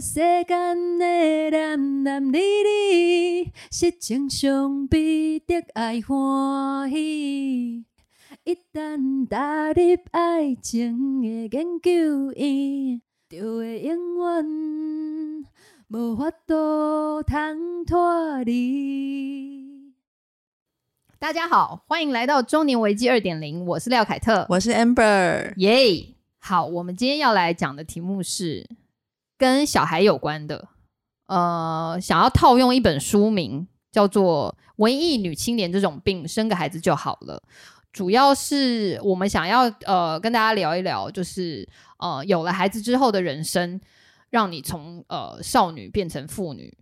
世间的男男女女，实情上必得爱欢喜。一旦踏入爱情的研究院，就会永远无法度通脱离。大家好，欢迎来到中年危机二点零，我是廖凯特，我是 Amber，耶。好，我们今天要来讲的题目是跟小孩有关的，呃，想要套用一本书名叫做《文艺女青年这种病，生个孩子就好了》。主要是我们想要呃跟大家聊一聊，就是呃有了孩子之后的人生，让你从呃少女变成妇女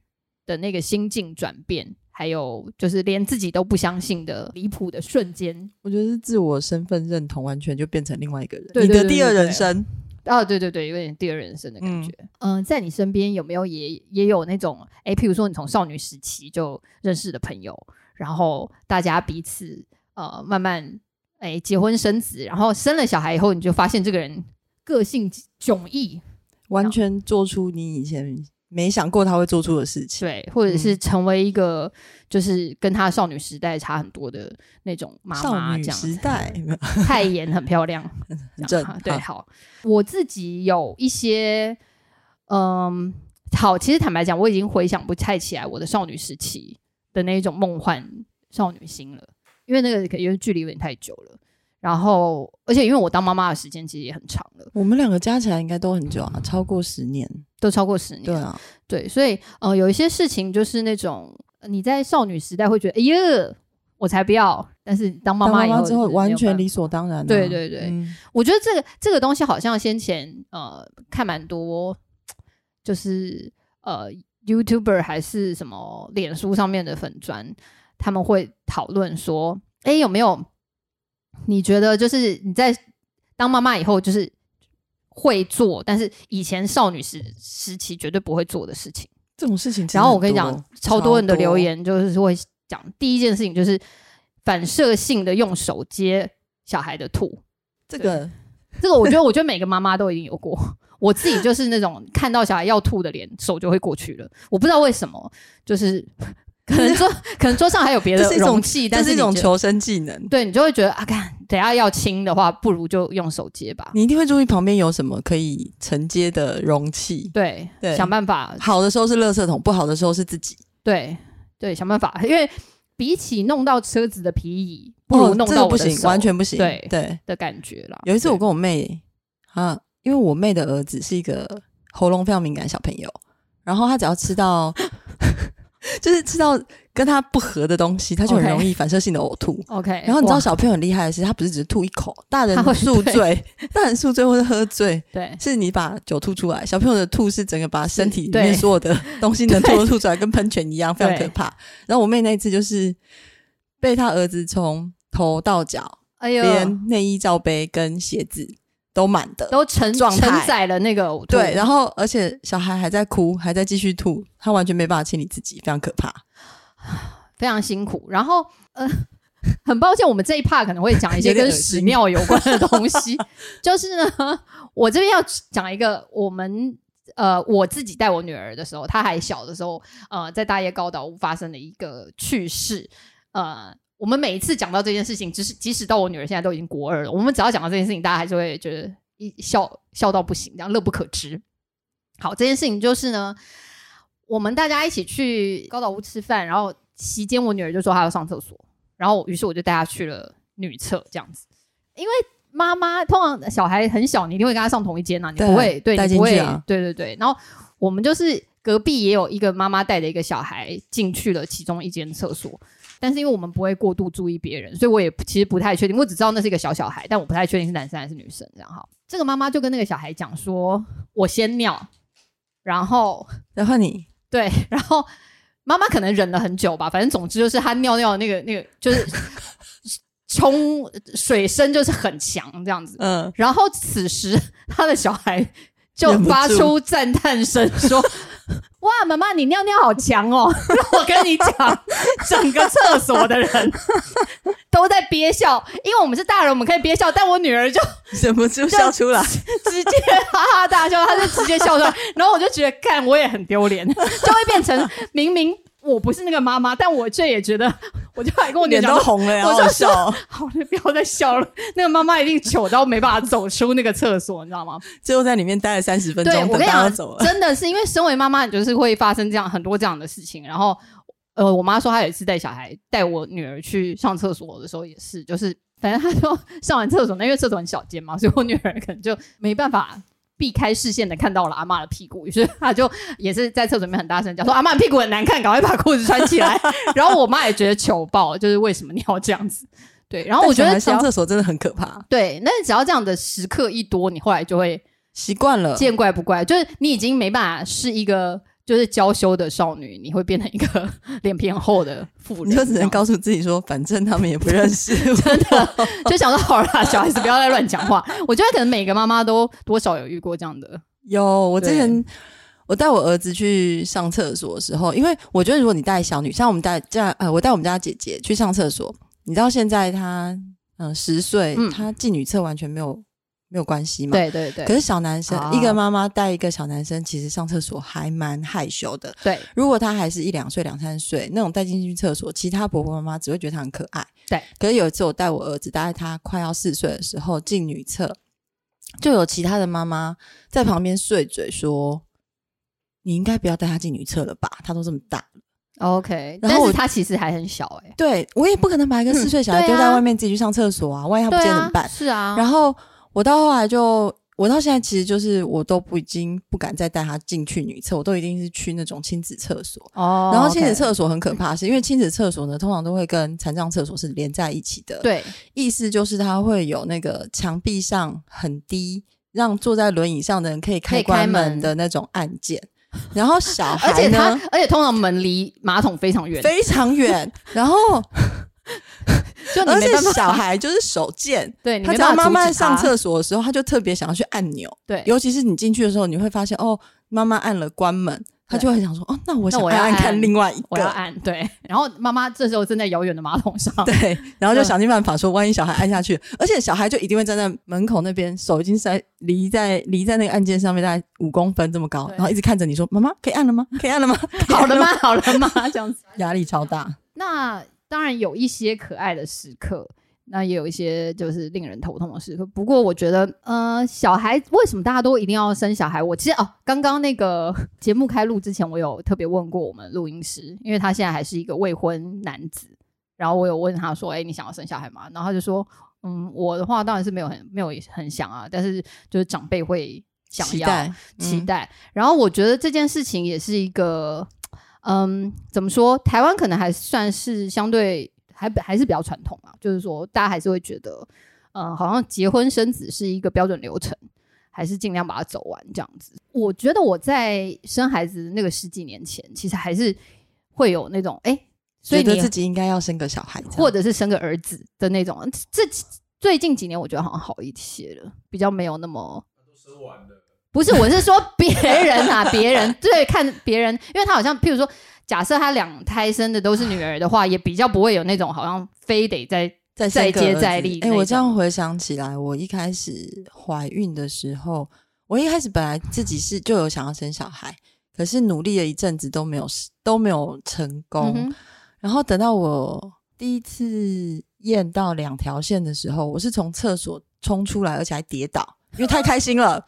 的那个心境转变，还有就是连自己都不相信的离谱的瞬间。我觉得是自我身份认同完全就变成另外一个人，对你的第二人生。哦，对对对，有点第二人生的感觉。嗯，在你身边有没有也也有那种哎，譬如说你从少女时期就认识的朋友，然后大家彼此。呃，慢慢哎，结婚生子，然后生了小孩以后，你就发现这个人个性迥异，完全做出你以前没想过他会做出的事情。对，或者是成为一个就是跟他少女时代差很多的那种妈妈。这样时代 太严，很漂亮，很正。对，好，我自己有一些，嗯，好，其实坦白讲，我已经回想不太起来我的少女时期的那一种梦幻少女心了。因为那个因为距离有点太久了，然后而且因为我当妈妈的时间其实也很长了，我们两个加起来应该都很久啊，超过十年，都超过十年。对啊，对，所以呃，有一些事情就是那种你在少女时代会觉得，哎呀，我才不要，但是当妈妈以后之后完全理所当然。对对对，我觉得这个这个东西好像先前呃看蛮多，就是呃 YouTuber 还是什么脸书上面的粉砖。他们会讨论说：“哎，有没有你觉得就是你在当妈妈以后，就是会做，但是以前少女时时期绝对不会做的事情？这种事情。然后我跟你讲，超多人的留言就是会讲第一件事情就是反射性的用手接小孩的吐。这个，这个，我觉得，我觉得每个妈妈都已经有过。我自己就是那种看到小孩要吐的脸，手就会过去了。我不知道为什么，就是。”可能桌 可能桌上还有别的容器，但是一种求生技能。对你就会觉得啊，看等下要清的话，不如就用手接吧。你一定会注意旁边有什么可以承接的容器。对对，想办法。好的时候是垃圾桶，不好的时候是自己。对对，想办法。因为比起弄到车子的皮椅，不如弄到不行，完全不行。对对的感觉了。有一次我跟我妹啊，因为我妹的儿子是一个喉咙非常敏感小朋友，然后他只要吃到。就是吃到跟他不合的东西，他就很容易反射性的呕吐。OK，然后你知道小朋友很厉害的是，他不是只是吐一口，大人宿醉，大人宿醉或者喝醉，对，是你把酒吐出来，小朋友的吐是整个把身体里面所有的 东西能吐都吐出来，跟喷泉一样，非常可怕。然后我妹那次就是被他儿子从头到脚，哎呦，连内衣罩杯跟鞋子。都满的，都承承载了那个对，然后而且小孩还在哭，还在继续吐，他完全没办法清理自己，非常可怕，非常辛苦。然后呃，很抱歉，我们这一 part 可能会讲一些跟屎尿有关的东西。就是呢，我这边要讲一个，我们呃，我自己带我女儿的时候，她还小的时候，呃，在大叶高岛屋发生的一个趣事，呃。我们每一次讲到这件事情，即使即使到我女儿现在都已经国二了，我们只要讲到这件事情，大家还是会觉得一笑笑到不行，这样乐不可支。好，这件事情就是呢，我们大家一起去高岛屋吃饭，然后席间我女儿就说她要上厕所，然后于是我就带她去了女厕，这样子。因为妈妈通常小孩很小，你一定会跟他上同一间呐，你不会对，你不会，对对对。然后我们就是隔壁也有一个妈妈带着一个小孩进去了其中一间厕所。但是因为我们不会过度注意别人，所以我也其实不太确定。我只知道那是一个小小孩，但我不太确定是男生还是女生。这样哈，这个妈妈就跟那个小孩讲说：“我先尿，然后然后你对，然后妈妈可能忍了很久吧。反正总之就是她尿尿那个那个就是冲水声就是很强这样子。嗯，然后此时他的小孩就发出赞叹声说：哇，妈妈，你尿尿好强哦！我跟你讲，整个厕所的人。都在憋笑，因为我们是大人，我们可以憋笑，但我女儿就忍不住笑出来，直接哈哈大笑，她就直接笑出来，然后我就觉得，看我也很丢脸，就会变成明明。我不是那个妈妈，但我这也觉得，我就还跟我脸都红了，我就笑，好了，不要再笑了。那个妈妈一定糗到没办法走出那个厕所，你知道吗？最后在里面待了三十分钟，我跟你讲，真的是因为身为妈妈，你就是会发生这样很多这样的事情。然后，呃，我妈说她有一次带小孩带我女儿去上厕所的时候，也是，就是反正她说上完厕所，那因为厕所很小间嘛，所以我女儿可能就没办法。避开视线的看到了阿妈的屁股，于是 他就也是在厕所里面很大声讲说：“阿妈屁股很难看，赶快把裤子穿起来。” 然后我妈也觉得糗爆，就是为什么你要这样子？对，然后我觉得上厕所真的很可怕。对，那只要这样的时刻一多，你后来就会习惯了，见怪不怪，就是你已经没办法是一个。就是娇羞的少女，你会变成一个 脸皮很厚的妇人。你就只能告诉自己说，反正他们也不认识，真的就想说好啦，小孩子不要再乱讲话。我觉得可能每个妈妈都多少有遇过这样的。有，我之前我带我儿子去上厕所的时候，因为我觉得如果你带小女，像我们带家呃，我带我们家姐姐去上厕所，你知道现在她嗯十岁，她进女厕完全没有。没有关系嘛？对对对。可是小男生，一个妈妈带一个小男生，其实上厕所还蛮害羞的。对。如果他还是一两岁、两三岁那种带进去厕所，其他婆婆妈妈只会觉得他很可爱。对。可是有一次我带我儿子，大概他快要四岁的时候进女厕，就有其他的妈妈在旁边碎嘴说：“你应该不要带他进女厕了吧？他都这么大了。” OK。然后他其实还很小哎。对，我也不可能把一个四岁小孩丢在外面自己去上厕所啊！万一他不见怎么办？是啊。然后。我到后来就，我到现在其实就是，我都不已经不敢再带他进去女厕，我都一定是去那种亲子厕所。哦。然后亲子厕所很可怕，是因为亲子厕所呢，通常都会跟残障厕所是连在一起的。对。意思就是它会有那个墙壁上很低，让坐在轮椅上的人可以开关门的那种按键。然后小孩呢，而且通常门离马桶非常远，非常远。然后。就而且小孩就是手贱，对，他只要妈妈上厕所的时候，他就特别想要去按钮，对，尤其是你进去的时候，你会发现哦，妈妈按了关门，他就会想说哦，那我想要按看另外一个，我要按对，然后妈妈这时候正在遥远的马桶上，对，然后就想尽办法说，万一小孩按下去，而且小孩就一定会站在门口那边，手已经塞离在离在那个按键上面大概五公分这么高，然后一直看着你说，妈妈可以按了吗？可以按了吗？好了吗？好了吗？这样子压力超大，那。当然有一些可爱的时刻，那也有一些就是令人头痛的时刻。不过我觉得，呃，小孩为什么大家都一定要生小孩？我其实哦，刚刚那个 节目开录之前，我有特别问过我们录音师，因为他现在还是一个未婚男子。然后我有问他说：“哎，你想要生小孩吗？”然后他就说：“嗯，我的话当然是没有很没有很想啊，但是就是长辈会想要期待。然后我觉得这件事情也是一个。嗯，怎么说？台湾可能还算是相对还还是比较传统啊，就是说大家还是会觉得，嗯，好像结婚生子是一个标准流程，还是尽量把它走完这样子。我觉得我在生孩子那个十几年前，其实还是会有那种，哎，觉得自己应该要生个小孩，或者是生个儿子的那种。这最近几年我觉得好像好一些了，比较没有那么都生完了。不是，我是说别人啊，别人对看别人，因为他好像，譬如说，假设他两胎生的都是女儿的话，也比较不会有那种好像非得再再再接再厉。哎，我这样回想起来，我一开始怀孕的时候，我一开始本来自己是就有想要生小孩，可是努力了一阵子都没有都没有成功。然后等到我第一次验到两条线的时候，我是从厕所冲出来，而且还跌倒。因为太开心了，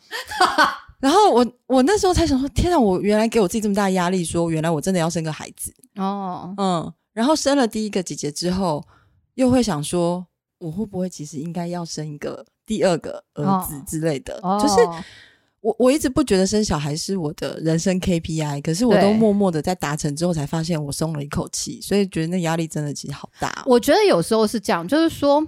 然后我我那时候才想说，天啊，我原来给我自己这么大压力，说原来我真的要生个孩子哦，嗯，然后生了第一个姐姐之后，又会想说，我会不会其实应该要生一个第二个儿子之类的？就是我我一直不觉得生小孩是我的人生 KPI，可是我都默默的在达成之后，才发现我松了一口气，所以觉得那压力真的其实好大。我觉得有时候是这样，就是说，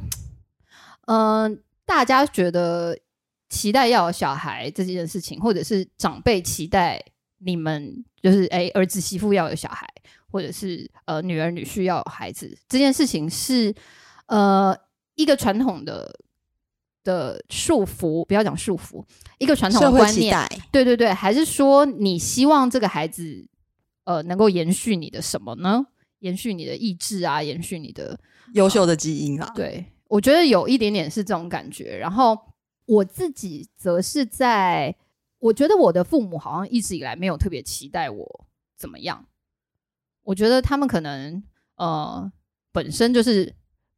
嗯，大家觉得。期待要有小孩这件事情，或者是长辈期待你们就是哎儿子媳妇要有小孩，或者是呃女儿女婿要有孩子，这件事情是呃一个传统的的束缚，不要讲束缚，一个传统的观念，对对对，还是说你希望这个孩子呃能够延续你的什么呢？延续你的意志啊，延续你的优秀的基因啊。对，我觉得有一点点是这种感觉。然后我自己则是在，我觉得我的父母好像一直以来没有特别期待我怎么样。我觉得他们可能呃本身就是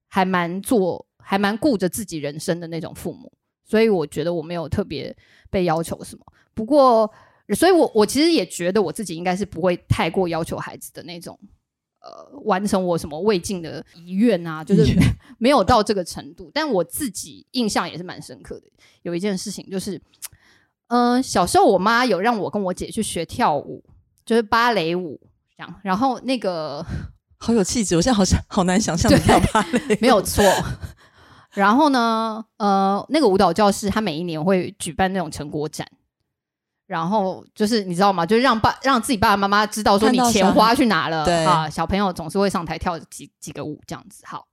还蛮做，还蛮顾着自己人生的那种父母，所以我觉得我没有特别被要求什么。不过，所以我我其实也觉得我自己应该是不会太过要求孩子的那种。呃，完成我什么未尽的遗愿啊，就是 没有到这个程度。但我自己印象也是蛮深刻的。有一件事情就是，嗯，小时候我妈有让我跟我姐去学跳舞，就是芭蕾舞这样。然后那个 好有气质，我现在好像好难想象跳芭蕾，没有错。然后呢，呃，那个舞蹈教室它每一年会举办那种成果展。然后就是你知道吗？就是让爸让自己爸爸妈妈知道说你钱花去哪了啊！小朋友总是会上台跳几几个舞这样子。好，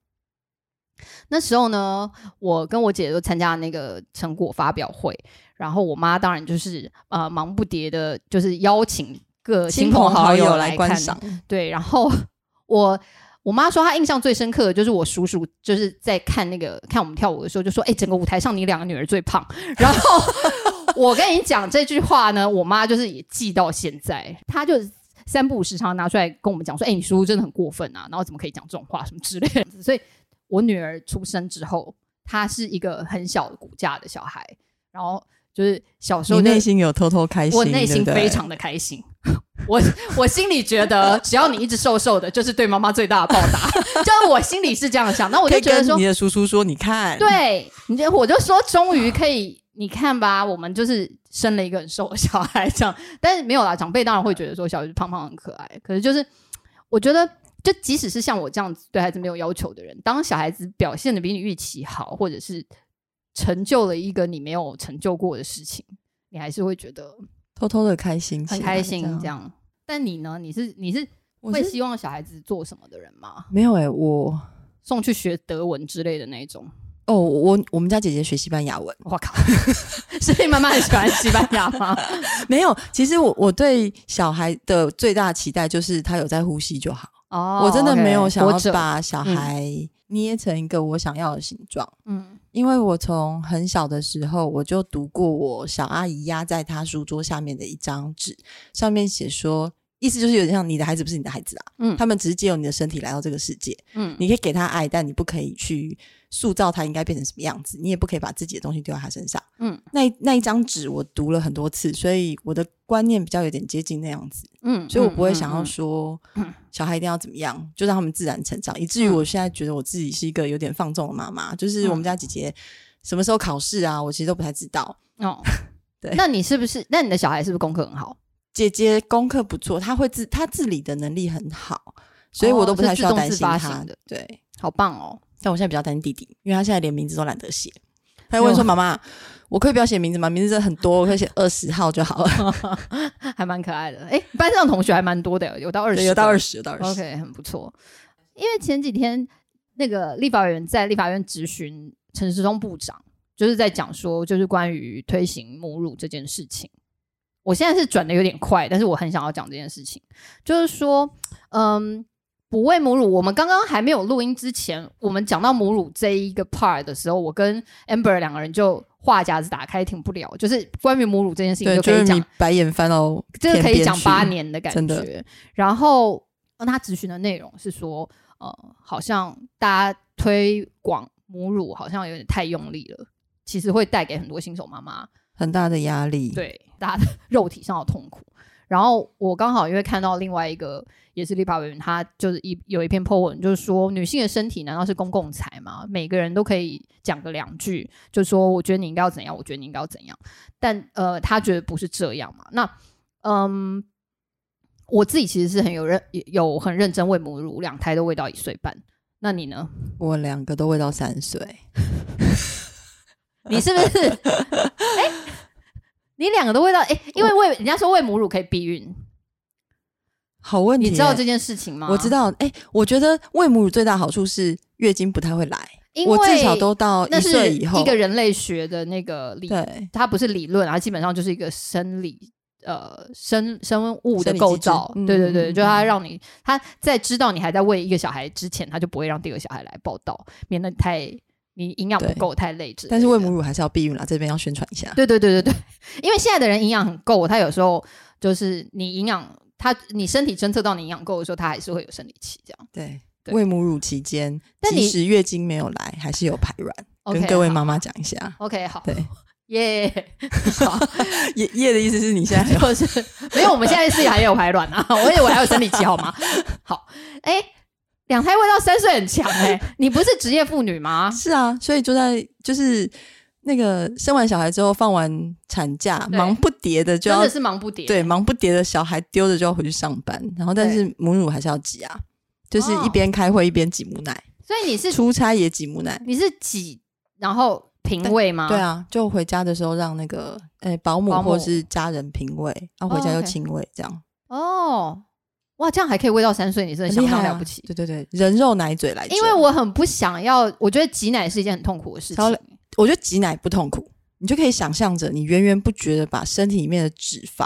那时候呢，我跟我姐都参加那个成果发表会，然后我妈当然就是呃忙不迭的，就是邀请各亲朋好友来观赏。对，然后 我我妈说她印象最深刻的就是我叔叔就是在看那个看我们跳舞的时候就说：“哎，整个舞台上你两个女儿最胖。”然后。我跟你讲这句话呢，我妈就是也记到现在，她就三不五时常拿出来跟我们讲说：“哎，你叔叔真的很过分啊，然后怎么可以讲这种话什么之类的。”所以，我女儿出生之后，她是一个很小骨架的小孩，然后就是小时候内心有偷偷开心，我内心非常的开心，我我心里觉得只要你一直瘦瘦的，就是对妈妈最大的报答，就是我心里是这样想。那我就觉得说，你的叔叔说，你看，对，你就我就说，终于可以。你看吧，我们就是生了一个很瘦的小孩，这样，但是没有啦。长辈当然会觉得说小孩胖胖很可爱，可是就是我觉得，就即使是像我这样子对孩子没有要求的人，当小孩子表现的比你预期好，或者是成就了一个你没有成就过的事情，你还是会觉得偷偷的开心，很开心这样。但你呢？你是你是会希望小孩子做什么的人吗？没有哎，我送去学德文之类的那种。哦，我我们家姐姐学西班牙文，我靠，所以妈妈很喜欢西班牙吗？没有，其实我我对小孩的最大期待就是他有在呼吸就好。哦，我真的没有想要把小孩捏成一个我想要的形状。嗯，因为我从很小的时候我就读过我小阿姨压在她书桌下面的一张纸，上面写说，意思就是有点像你的孩子不是你的孩子啊，嗯，他们只是借由你的身体来到这个世界，嗯，你可以给他爱，但你不可以去。塑造他应该变成什么样子，你也不可以把自己的东西丢在他身上。嗯，那那一张纸我读了很多次，所以我的观念比较有点接近那样子。嗯，所以我不会想要说小孩一定要怎么样，就让他们自然成长。以至于我现在觉得我自己是一个有点放纵的妈妈，就是我们家姐姐什么时候考试啊，我其实都不太知道。哦，对，那你是不是？那你的小孩是不是功课很好？姐姐功课不错，她会自她自理的能力很好，所以我都不太需要担心他的。对，好棒哦。但我现在比较担心弟弟，因为他现在连名字都懒得写。他问说：“妈妈，我可以不要写名字吗？名字真的很多，我可以写二十号就好了。”还蛮可爱的。哎，班上同学还蛮多的，有到二十，有到二十，有到二十。OK，很不错。因为前几天那个立法委员在立法院质询陈时中部长，就是在讲说，就是关于推行母乳这件事情。我现在是转的有点快，但是我很想要讲这件事情，就是说，嗯。哺喂母乳，我们刚刚还没有录音之前，我们讲到母乳这一个 part 的时候，我跟 Amber 两个人就话匣子打开停不了，就是关于母乳这件事情就可以讲白眼翻到，这个可以讲八年的感觉。然后他咨询的内容是说，呃，好像大家推广母乳好像有点太用力了，其实会带给很多新手妈妈很大的压力，对大家的肉体上的痛苦。然后我刚好因为看到另外一个。也是立法委员，他就是一有一篇 po 文，就是说女性的身体难道是公共财吗？每个人都可以讲个两句，就说我觉得你应该要怎样，我觉得你应该要怎样。但呃，他觉得不是这样嘛？那嗯，我自己其实是很有认有很认真喂母乳，两胎都喂到一岁半。那你呢？我两个都喂到三岁。你是不是？哎，你两个都喂到哎，因为喂人家说喂母乳可以避孕。好问题，你知道这件事情吗？我知道，哎，我觉得喂母乳最大好处是月经不太会来，我至少都到一岁以后。一个人类学的那个理，对，它不是理论啊，基本上就是一个生理呃生生物的构造，对对对，就它让你它在知道你还在喂一个小孩之前，它就不会让第二个小孩来报道，免得太你营养不够太累。但是喂母乳还是要避孕啦，这边要宣传一下。对对对对对，因为现在的人营养很够，他有时候就是你营养，他你身体侦测到你营养够的时候，他还是会有生理期这样。对，喂母乳期间，但即使月经没有来，还是有排卵。跟各位妈妈讲一下。OK，好。对。耶，耶耶的意思是你现在就是没有，我们现在是还有排卵啊，我以为还有生理期好吗？好，哎，两胎喂到三岁很强哎，你不是职业妇女吗？是啊，所以就在就是那个生完小孩之后放完产假，忙不迭的就要真的是忙不迭，对，忙不迭的小孩丢着就要回去上班，然后但是母乳还是要挤啊，就是一边开会一边挤母奶，所以你是出差也挤母奶，你是挤然后。平喂吗？对啊，就回家的时候让那个诶保姆或是家人平喂，然后回家又亲喂，这样。哦，哇，这样还可以喂到三岁，你真的相当了不起。对对对，人肉奶嘴来。因为我很不想要，我觉得挤奶是一件很痛苦的事情。我觉得挤奶不痛苦，你就可以想象着你源源不绝的把身体里面的脂肪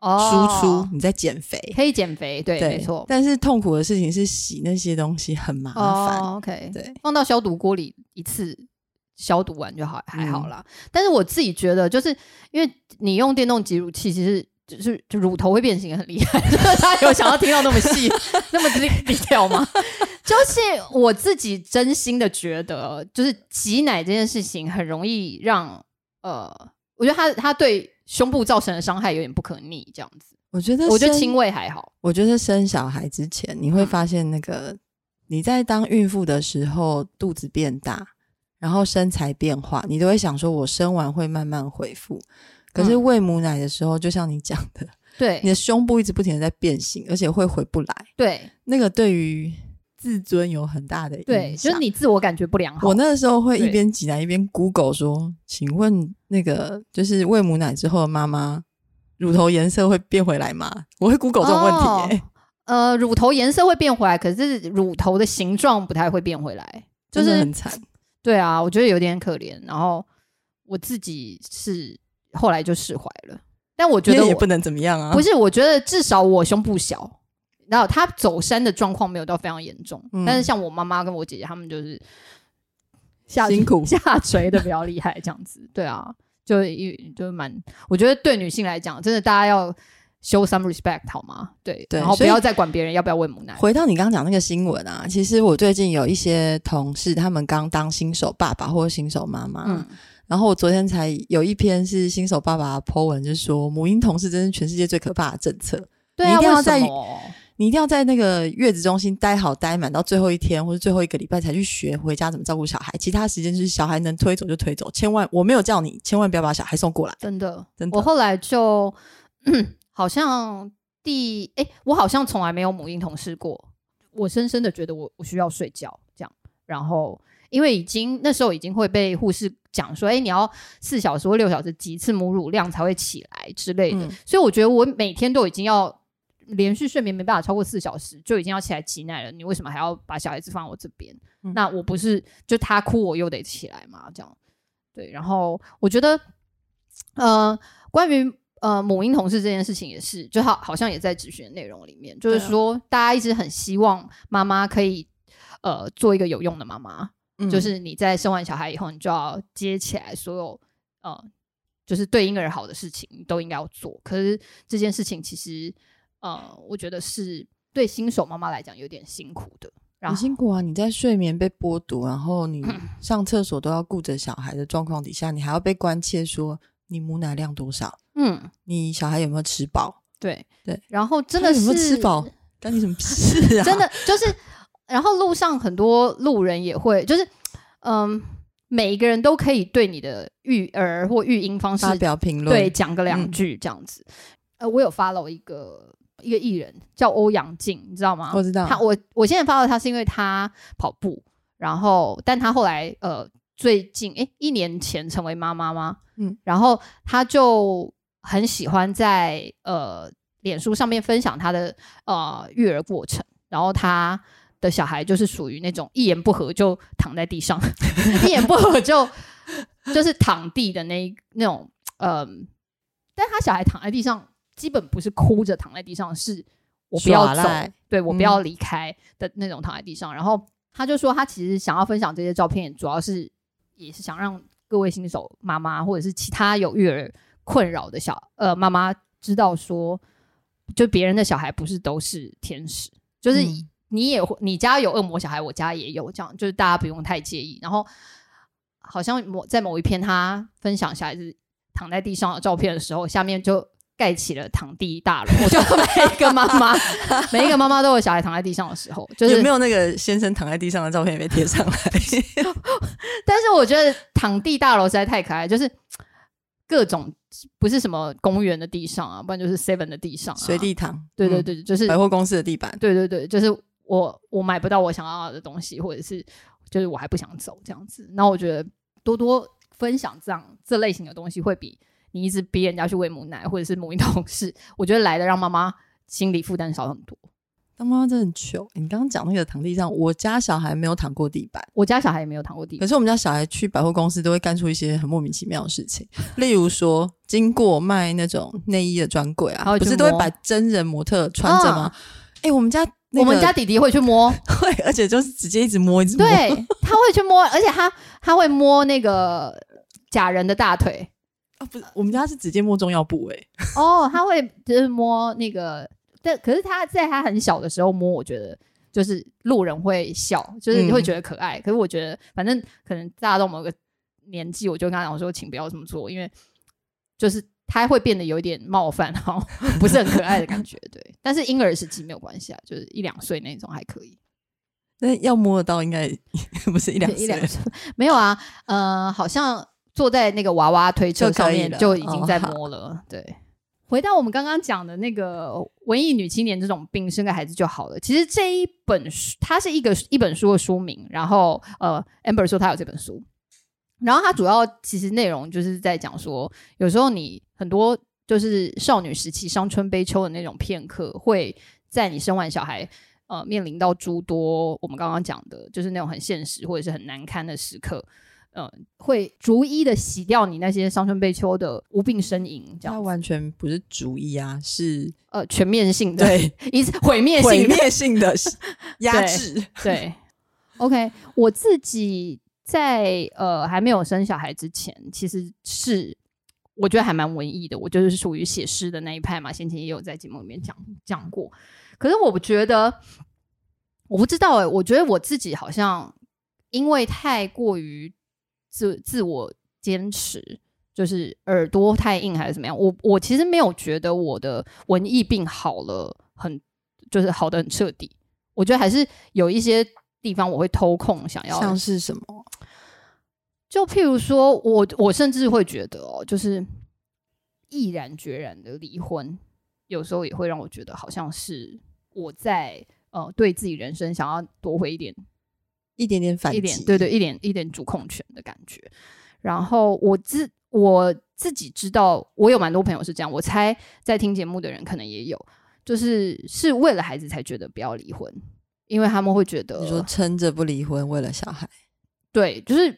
输出，你在减肥，可以减肥，对，没错。但是痛苦的事情是洗那些东西很麻烦。OK，对，放到消毒锅里一次。消毒完就好，还好啦。但是我自己觉得，就是因为你用电动挤乳器，其实就是乳头会变形，很厉害。大家有想要听到那么细、那么低低调吗？就是我自己真心的觉得，就是挤奶这件事情很容易让呃，我觉得它它对胸部造成的伤害有点不可逆。这样子，我觉得我觉得轻微还好。我觉得生小孩之前，你会发现那个你在当孕妇的时候，肚子变大。然后身材变化，你都会想说，我生完会慢慢恢复。可是喂母奶的时候，就像你讲的，对，你的胸部一直不停的在变形，而且会回不来。对，那个对于自尊有很大的影响，对，就是你自我感觉不良好。我那个时候会一边挤奶一边 Google 说，请问那个就是喂母奶之后的妈妈，乳头颜色会变回来吗？我会 Google 这种问题。呃，乳头颜色会变回来，可是乳头的形状不太会变回来，就是很惨。对啊，我觉得有点可怜。然后我自己是后来就释怀了，但我觉得也不能怎么样啊。不是，我觉得至少我胸部小，然后他走山的状况没有到非常严重。但是像我妈妈跟我姐姐他们就是下辛苦 下垂的比较厉害，这样子。对啊，就一就蛮，我觉得对女性来讲，真的大家要。show some respect 好吗？对，然后不要再管别人要不要喂母奶。回到你刚刚讲那个新闻啊，其实我最近有一些同事，他们刚当新手爸爸或者新手妈妈，嗯，然后我昨天才有一篇是新手爸爸的 po 文，就是说母婴同事真是全世界最可怕的政策。对，你一定要在你一定要在那个月子中心待好待满到最后一天或者最后一个礼拜才去学回家怎么照顾小孩，其他时间就是小孩能推走就推走，千万我没有叫你千万不要把小孩送过来。真的，真的，我后来就。好像第哎，我好像从来没有母婴同事过。我深深的觉得我我需要睡觉，这样。然后因为已经那时候已经会被护士讲说，哎，你要四小时或六小时几次母乳量才会起来之类的。所以我觉得我每天都已经要连续睡眠没办法超过四小时，就已经要起来挤奶了。你为什么还要把小孩子放我这边？那我不是就他哭我又得起来嘛？这样对。然后我觉得，呃，关于。呃，母婴同事这件事情也是，就好好像也在咨询内容里面，就是说大家一直很希望妈妈可以呃做一个有用的妈妈，就是你在生完小孩以后，你就要接起来所有呃就是对婴儿好的事情，你都应该要做。可是这件事情其实呃，我觉得是对新手妈妈来讲有点辛苦的，很辛苦啊！你在睡眠被剥夺，然后你上厕所都要顾着小孩的状况底下，你还要被关切说你母奶量多少。嗯，你小孩有没有吃饱？对对，然后真的是有没有吃饱，关你什么事啊？真的就是，然后路上很多路人也会，就是嗯，每一个人都可以对你的育儿或育婴方式发表评论，对，讲个两句这样子。呃，我有 follow 一个一个艺人叫欧阳靖，你知道吗？我知道他，我我现在 follow 他是因为他跑步，然后但他后来呃最近哎一年前成为妈妈吗？嗯，然后他就。很喜欢在呃脸书上面分享他的呃育儿过程，然后他的小孩就是属于那种一言不合就躺在地上，一言不合就就是躺地的那那种，嗯，但他小孩躺在地上基本不是哭着躺在地上，是我不要走，对我不要离开的那种躺在地上。然后他就说，他其实想要分享这些照片，主要是也是想让各位新手妈妈或者是其他有育儿困扰的小呃妈妈知道说，就别人的小孩不是都是天使，就是你也会你家有恶魔小孩，我家也有，这样就是大家不用太介意。然后好像某在某一篇他分享小孩子躺在地上的照片的时候，下面就。盖起了躺地大楼，我觉得每一个妈妈，每一个妈妈都有小孩躺在地上的时候，就是没有那个先生躺在地上的照片也被贴上来。但是我觉得躺地大楼实在太可爱，就是各种不是什么公园的地上啊，不然就是 Seven 的地上，随地躺。对对对，就是百货公司的地板。对对对，就是我我买不到我想要的东西，或者是就是我还不想走这样子。那我觉得多多分享这样这类型的东西会比。你一直逼人家去喂母奶，或者是母婴同事，我觉得来的让妈妈心理负担少很多。当妈妈真的很糗。你刚刚讲那个躺地上，我家小孩没有躺过地板，我家小孩也没有躺过地板。可是我们家小孩去百货公司都会干出一些很莫名其妙的事情，例如说经过卖那种内衣的专柜啊，不是都会把真人模特穿着吗？哎，我们家我们家弟弟会去摸，会，而且就是直接一直摸，一直摸。对，他会去摸，而且他他会摸那个假人的大腿。啊，不是，我们家是直接摸重要部位。哦，他会就是摸那个，但可是他在他很小的时候摸，我觉得就是路人会笑，就是你会觉得可爱。可是我觉得，反正可能大家到某个年纪，我就跟他讲说，请不要这么做，因为就是他会变得有一点冒犯哈，不是很可爱的感觉。对，但是婴儿时期没有关系啊，就是一两岁那种还可以。那要摸得到，应该 不是一两一两岁，没有啊，呃，好像。坐在那个娃娃推车上面就已经在摸了。对，回到我们刚刚讲的那个文艺女青年这种病，生个孩子就好了。其实这一本书，它是一个一本书的书名。然后，呃，amber 说他有这本书，然后它主要其实内容就是在讲说，有时候你很多就是少女时期伤春悲秋的那种片刻，会在你生完小孩，呃，面临到诸多我们刚刚讲的，就是那种很现实或者是很难堪的时刻。嗯，会逐一的洗掉你那些伤春悲秋的无病呻吟，这样完全不是逐一啊，是呃全面性的，对，一次毁灭性毁灭性的 压制。对，OK，我自己在呃还没有生小孩之前，其实是我觉得还蛮文艺的，我就是属于写诗的那一派嘛。先前也有在节目里面讲讲过，可是我觉得我不知道哎，我觉得我自己好像因为太过于。自自我坚持，就是耳朵太硬还是怎么样？我我其实没有觉得我的文艺病好了，很就是好的很彻底。我觉得还是有一些地方我会偷空想要，像是什么？就譬如说，我我甚至会觉得哦，就是毅然决然的离婚，有时候也会让我觉得好像是我在呃对自己人生想要夺回一点。一点点反一点，对对，一点一点主控权的感觉。然后我自我自己知道，我有蛮多朋友是这样。我猜在听节目的人可能也有，就是是为了孩子才觉得不要离婚，因为他们会觉得你说撑着不离婚，为了小孩。对，就是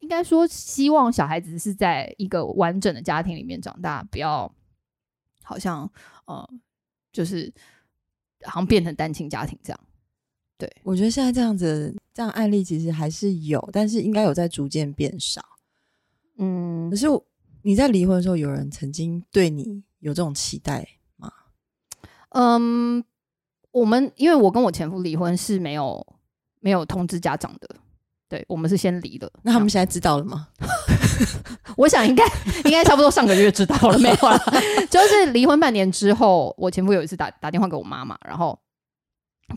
应该说希望小孩子是在一个完整的家庭里面长大，不要好像呃，就是好像变成单亲家庭这样。对，我觉得现在这样子这样案例其实还是有，但是应该有在逐渐变少。嗯，可是你在离婚的时候，有人曾经对你有这种期待吗？嗯，我们因为我跟我前夫离婚是没有没有通知家长的，对我们是先离了。那他们现在知道了吗？我想应该应该差不多上个月知道了，没有了。就是离婚半年之后，我前夫有一次打打电话给我妈妈，然后。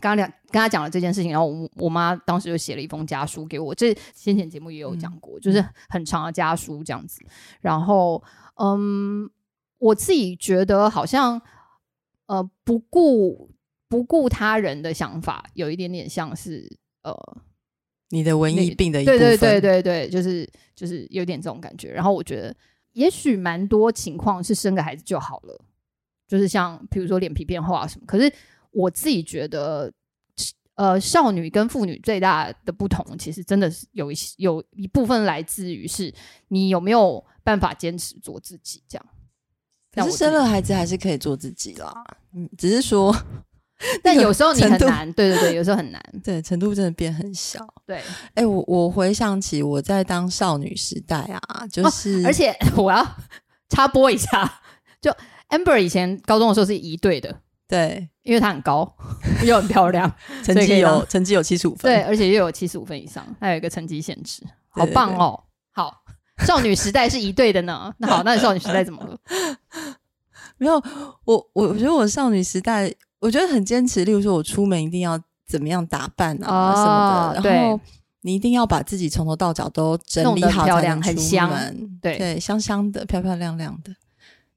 跟他讲跟他讲了这件事情，然后我我妈当时就写了一封家书给我，这先前节目也有讲过，就是很长的家书这样子。然后，嗯，我自己觉得好像，呃，不顾不顾他人的想法，有一点点像是呃，你的文艺病的一部分，对对对对对，就是就是有点这种感觉。然后我觉得，也许蛮多情况是生个孩子就好了，就是像比如说脸皮变厚啊什么，可是。我自己觉得，呃，少女跟妇女最大的不同，其实真的是有一些有一部分来自于是，你有没有办法坚持做自己这样。可是生了孩子还是可以做自己啦，嗯，只是说，但有时候你很难，对对对，有时候很难，对，程度真的变很小。对，哎，我我回想起我在当少女时代啊，就是，而且 我要插播一下，就 Amber 以前高中的时候是一队的，对，因为她很高又很漂亮，成绩有成绩有七十五分，对，而且又有七十五分以上，还有一个成绩限制，好棒哦，好。少女时代是一队的呢，那好，那少女时代怎么了？没有，我我我觉得我少女时代，我觉得很坚持。例如说，我出门一定要怎么样打扮啊什么的，然后你一定要把自己从头到脚都整理好，漂亮，很香，对对，香香的，漂漂亮亮的。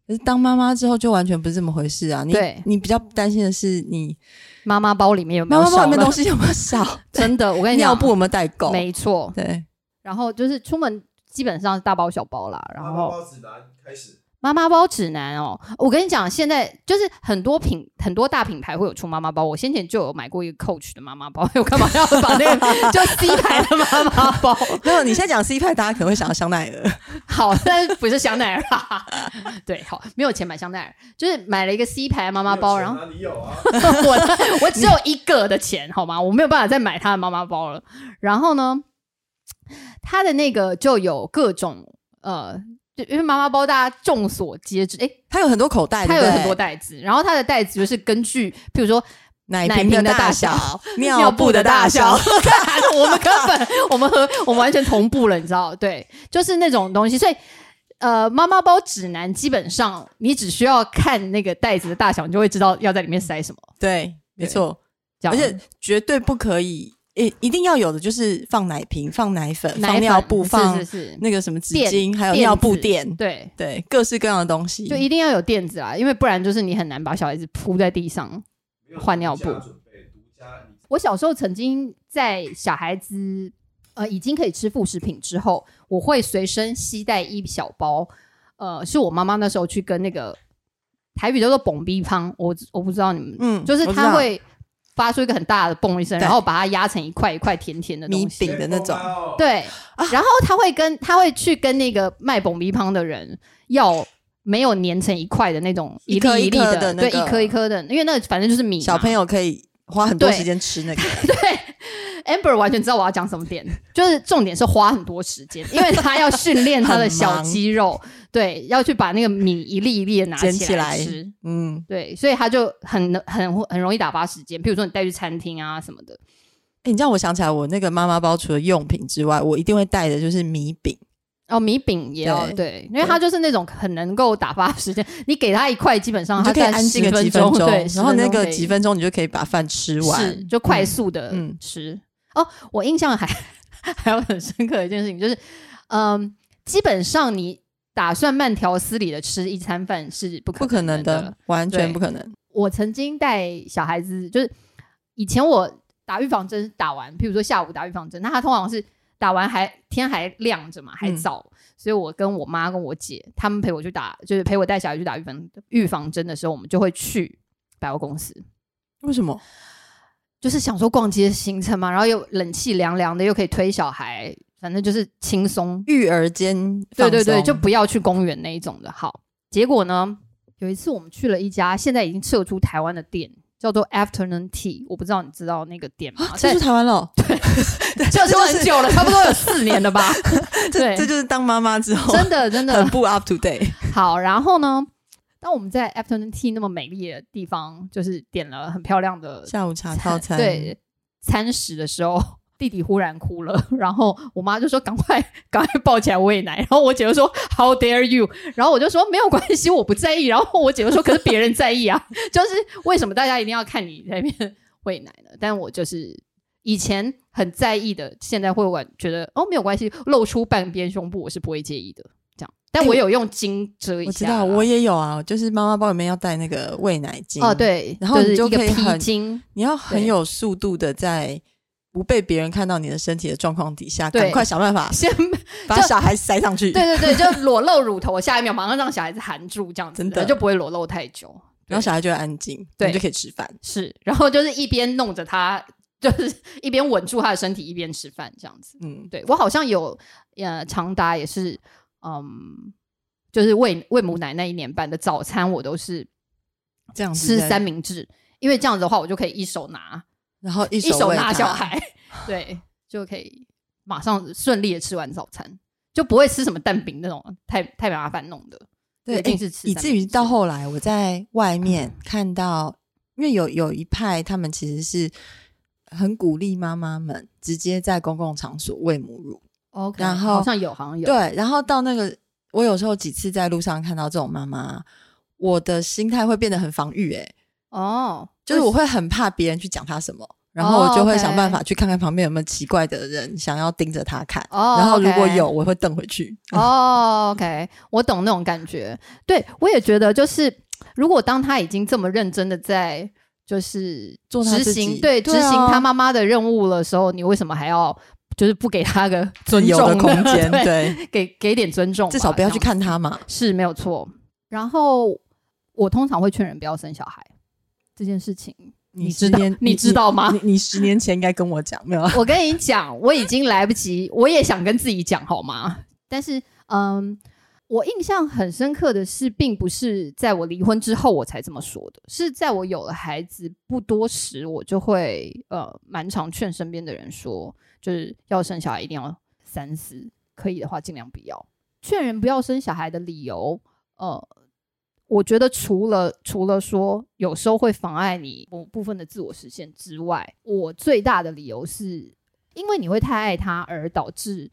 可是当妈妈之后，就完全不是这么回事啊！你你比较担心的是，你妈妈包里面有没有妈妈包里面东西有没有少？真的，我跟你讲，尿布有没有带够？没错，对。然后就是出门。基本上是大包小包啦，然后包指南开始。妈妈包指南哦，我跟你讲，现在就是很多品很多大品牌会有出妈妈包。我先前就有买过一个 Coach 的妈妈包，我干嘛要把那个 就 C 牌的妈妈包？没有，你现在讲 C 牌，大家可能会想到香奈儿。好，但不是香奈儿。对，好，没有钱买香奈儿，就是买了一个 C 牌妈妈包。然后你有啊？我 我只有一个的钱，好吗？我没有办法再买他的妈妈包了。然后呢？他的那个就有各种呃，因为妈妈包大家众所皆知，哎，它有很多口袋，它有很多袋子，然后它的袋子就是根据，譬如说奶瓶的大小、尿 布的大小，我们根本我们和我们完全同步了，你知道？对，就是那种东西。所以呃，妈妈包指南基本上你只需要看那个袋子的大小，你就会知道要在里面塞什么。对，没错，而且绝对不可以。一一定要有的就是放奶瓶、放奶粉、放尿布、放那个什么纸巾，还有尿布垫，对对，各式各样的东西，就一定要有垫子啦，因为不然就是你很难把小孩子铺在地上换尿布。我小时候曾经在小孩子呃已经可以吃副食品之后，我会随身携带一小包，呃，是我妈妈那时候去跟那个台语叫做“蹦逼汤”，我我不知道你们，嗯，就是他会。发出一个很大的嘣一声，然后把它压成一块一块甜甜的米饼的那种。对，然后他会跟他会去跟那个卖嘣米汤的人要没有粘成一块的那种一粒一粒的，对，一颗一颗的，因为那反正就是米。小朋友可以花很多时间吃那个。对。Amber 完全知道我要讲什么点，就是重点是花很多时间，因为 他要训练他的小肌肉，对，要去把那个米一粒一粒的拿起来吃，嗯，对，所以他就很很很容易打发时间。比如说你带去餐厅啊什么的，哎，你这样我想起来，我那个妈妈包除了用品之外，我一定会带的就是米饼哦，米饼也要对，因为他就是那种很能够打发时间，你给他一块，基本上他可以安静个几分钟，对，然后那个几分钟你就可以把饭吃完，就快速的吃。哦，我印象还 还有很深刻的一件事情，就是，嗯，基本上你打算慢条斯理的吃一餐饭是不不可能的，完全不可能。我曾经带小孩子，就是以前我打预防针打完，譬如说下午打预防针，那他通常是打完还天还亮着嘛，还早，所以我跟我妈跟我姐他们陪我去打，就是陪我带小孩去打预防预防针的时候，我们就会去百货公司。为什么？就是想说逛街行程嘛，然后又冷气凉凉的，又可以推小孩，反正就是轻松育儿间。对对对，就不要去公园那一种的。好，结果呢，有一次我们去了一家现在已经撤出台湾的店，叫做 Afternoon Tea。我不知道你知道那个店吗？这是台湾了？对，这都很久了，差不多有四年了吧？对，这就是当妈妈之后，真的真的很不 up to date。好，然后呢？当我们在 afternoon tea 那么美丽的地方，就是点了很漂亮的下午茶套餐，对餐食的时候，弟弟忽然哭了，然后我妈就说：“赶快，赶快抱起来喂奶。”然后我姐就说：“How dare you？” 然后我就说：“没有关系，我不在意。”然后我姐就说：“可是别人在意啊，就是为什么大家一定要看你在那边喂奶呢？”但我就是以前很在意的，现在会感觉得哦没有关系，露出半边胸部我是不会介意的。这样但我有用巾遮一下，我知道我也有啊，就是妈妈包里面要带那个喂奶巾哦，对，然后你就可以很，你要很有速度的在不被别人看到你的身体的状况底下，赶快想办法 先把小孩塞上去，对对对，就裸露乳头，下一秒马上让小孩子含住，这样子，真的就不会裸露太久，然后小孩就会安静，对，就可以吃饭，是，然后就是一边弄着他，就是一边稳住他的身体，一边吃饭，这样子，嗯，对我好像有呃长达也是。嗯，就是喂喂母奶那一年半的早餐，我都是这样吃三明治，因为这样子的话，我就可以一手拿，然后一手拿小孩，对，就可以马上顺利的吃完早餐，就不会吃什么蛋饼那种太太麻烦弄的。对，一定是吃。以至于到后来，我在外面看到，因为有有一派，他们其实是很鼓励妈妈们直接在公共场所喂母乳。OK，然后好像有，好像有。对，然后到那个，我有时候几次在路上看到这种妈妈，我的心态会变得很防御。哎，哦，就是我会很怕别人去讲他什么。然后我就会想办法去看看旁边有没有奇怪的人想要盯着他看，然后如果有，我会瞪回去。哦，OK，我懂那种感觉。对我也觉得，就是如果当他已经这么认真的在就是做执行对执行他妈妈的任务的时候，你为什么还要就是不给他个 尊重的空间？对，给给点尊重，至少不要去看他嘛。是没有错。然后我通常会劝人不要生小孩这件事情。你十年你知道吗？你 十年前应该跟我讲，没有？我跟你讲，我已经来不及。我也想跟自己讲，好吗？但是，嗯，我印象很深刻的是，并不是在我离婚之后我才这么说的，是在我有了孩子不多时，我就会呃，蛮常劝身边的人说，就是要生小孩一定要三思，可以的话尽量不要。劝人不要生小孩的理由，呃。我觉得除了除了说有时候会妨碍你某部分的自我实现之外，我最大的理由是因为你会太爱他，而导致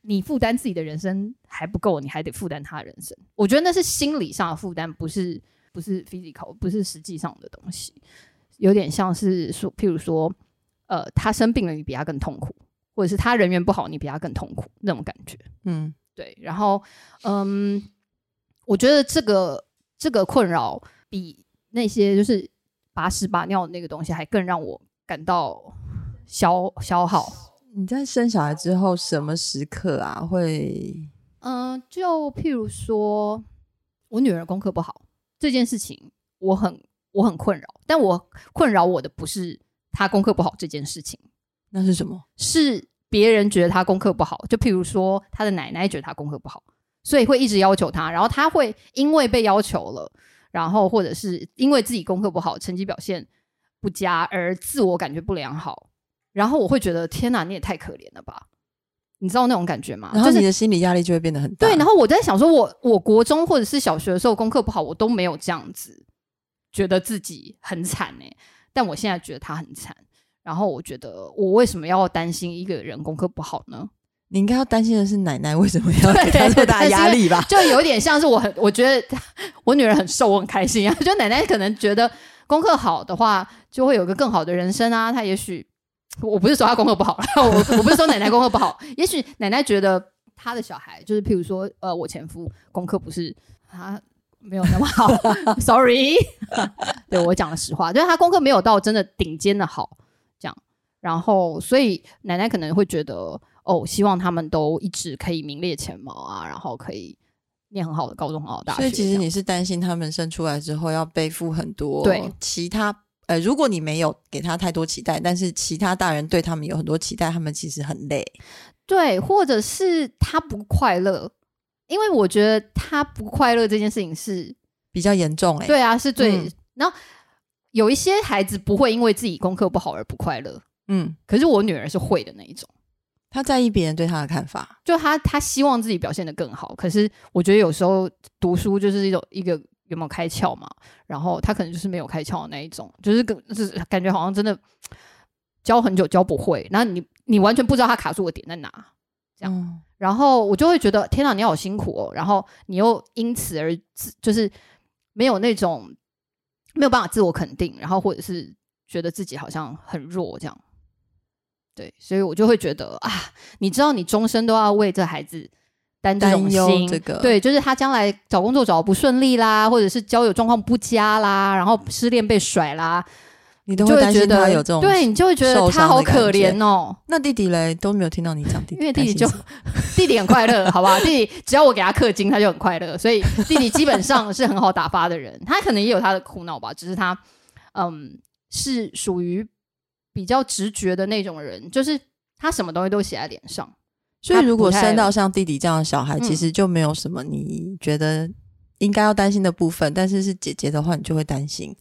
你负担自己的人生还不够，你还得负担他的人生。我觉得那是心理上的负担，不是不是 physical，不是实际上的东西。有点像是说，譬如说，呃，他生病了，你比他更痛苦，或者是他人缘不好，你比他更痛苦那种感觉。嗯，对。然后，嗯。我觉得这个这个困扰比那些就是把屎把尿的那个东西还更让我感到消消耗。你在生小孩之后什么时刻啊会？嗯，就譬如说我女儿功课不好这件事情，我很我很困扰。但我困扰我的不是她功课不好这件事情，那是什么？是别人觉得她功课不好。就譬如说她的奶奶觉得她功课不好。所以会一直要求他，然后他会因为被要求了，然后或者是因为自己功课不好，成绩表现不佳而自我感觉不良好，然后我会觉得天哪，你也太可怜了吧？你知道那种感觉吗？然后你的心理压力就会变得很大。对，然后我在想说，我我国中或者是小学的时候功课不好，我都没有这样子觉得自己很惨哎，但我现在觉得他很惨，然后我觉得我为什么要担心一个人功课不好呢？你应该要担心的是奶奶为什么要给他这么大压力吧？就有点像是我很，我觉得我女儿很瘦，我很开心啊。就奶奶可能觉得功课好的话，就会有个更好的人生啊。她也许我不是说她功课不好，我我不是说奶奶功课不好，也许奶奶觉得她的小孩就是譬如说，呃，我前夫功课不是他没有那么好，Sorry，对我讲了实话，就是他功课没有到真的顶尖的好这样。然后所以奶奶可能会觉得。哦，希望他们都一直可以名列前茅啊，然后可以念很好的高中、很好的大学。所以其实你是担心他们生出来之后要背负很多对其他呃，如果你没有给他太多期待，但是其他大人对他们有很多期待，他们其实很累。对，或者是他不快乐，因为我觉得他不快乐这件事情是比较严重哎。对啊，是最。然后有一些孩子不会因为自己功课不好而不快乐，嗯，可是我女儿是会的那一种。他在意别人对他的看法，就他他希望自己表现的更好。可是我觉得有时候读书就是一种一个有没有开窍嘛，然后他可能就是没有开窍的那一种，就是是感觉好像真的教很久教不会，然后你你完全不知道他卡住的点在哪，这样，然后我就会觉得天哪，你好辛苦哦，然后你又因此而自就是没有那种没有办法自我肯定，然后或者是觉得自己好像很弱这样。对，所以我就会觉得啊，你知道，你终身都要为这孩子担这种心，这个对，就是他将来找工作找不顺利啦，或者是交友状况不佳啦，然后失恋被甩啦，你都会担心他有这种，对你就会觉得他好可怜哦。那弟弟嘞都没有听到你讲弟弟，因为弟弟就 弟弟很快乐，好吧？弟弟只要我给他氪金，他就很快乐，所以弟弟基本上是很好打发的人。他可能也有他的苦恼吧，只是他嗯是属于。比较直觉的那种人，就是他什么东西都写在脸上，所以如果生到像弟弟这样的小孩，其实就没有什么你觉得应该要担心的部分。但是是姐姐的话，你就会担心。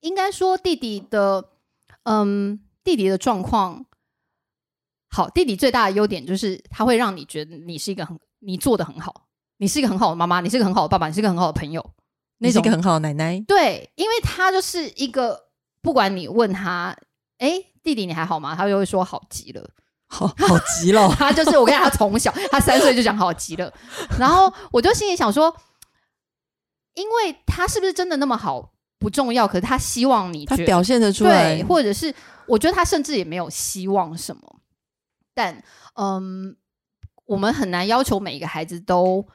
应该说弟弟的，嗯，弟弟的状况好。弟弟最大的优点就是他会让你觉得你是一个很你做的很好，你是一个很好的妈妈，你是一个很好的爸爸，你是一个很好的朋友，那是一个很好的奶奶。对，因为他就是一个不管你问他，哎，弟弟你还好吗？他就会说好极了。好好极了，他就是我跟他从小，他三岁就讲好极了，然后我就心里想说，因为他是不是真的那么好不重要，可是他希望你他表现的出来，或者是我觉得他甚至也没有希望什么，但嗯，我们很难要求每一个孩子都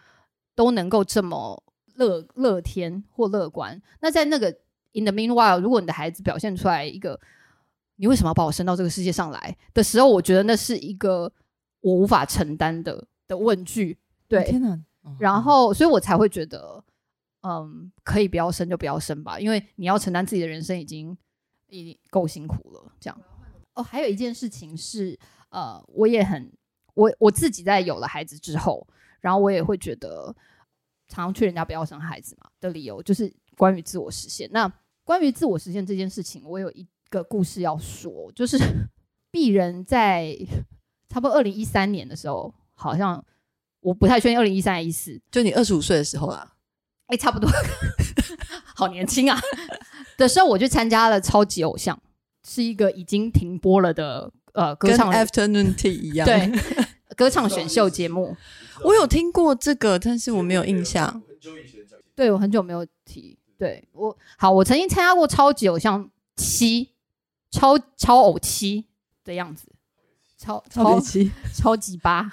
都能够这么乐乐天或乐观。那在那个 in the meanwhile，如果你的孩子表现出来一个。你为什么要把我生到这个世界上来的时候，我觉得那是一个我无法承担的的问句。对，天哪！然后，所以我才会觉得，嗯，可以不要生就不要生吧，因为你要承担自己的人生已经已经够辛苦了。这样。哦，还有一件事情是，呃，我也很我我自己在有了孩子之后，然后我也会觉得，常常劝人家不要生孩子嘛的理由，就是关于自我实现。那关于自我实现这件事情，我有一。个故事要说，就是 鄙人在差不多二零一三年的时候，好像我不太确定二零一三一四，就你二十五岁的时候啦，哎，差不多，好年轻啊！的时候，我去参加了超级偶像，是一个已经停播了的呃歌唱 Afternoon Tea 一样，对，歌唱选秀节目。我有听过这个，但是我没有印象。对我很久没有提。对我好，我曾经参加过超级偶像七。超超偶七的样子，超超七超级八，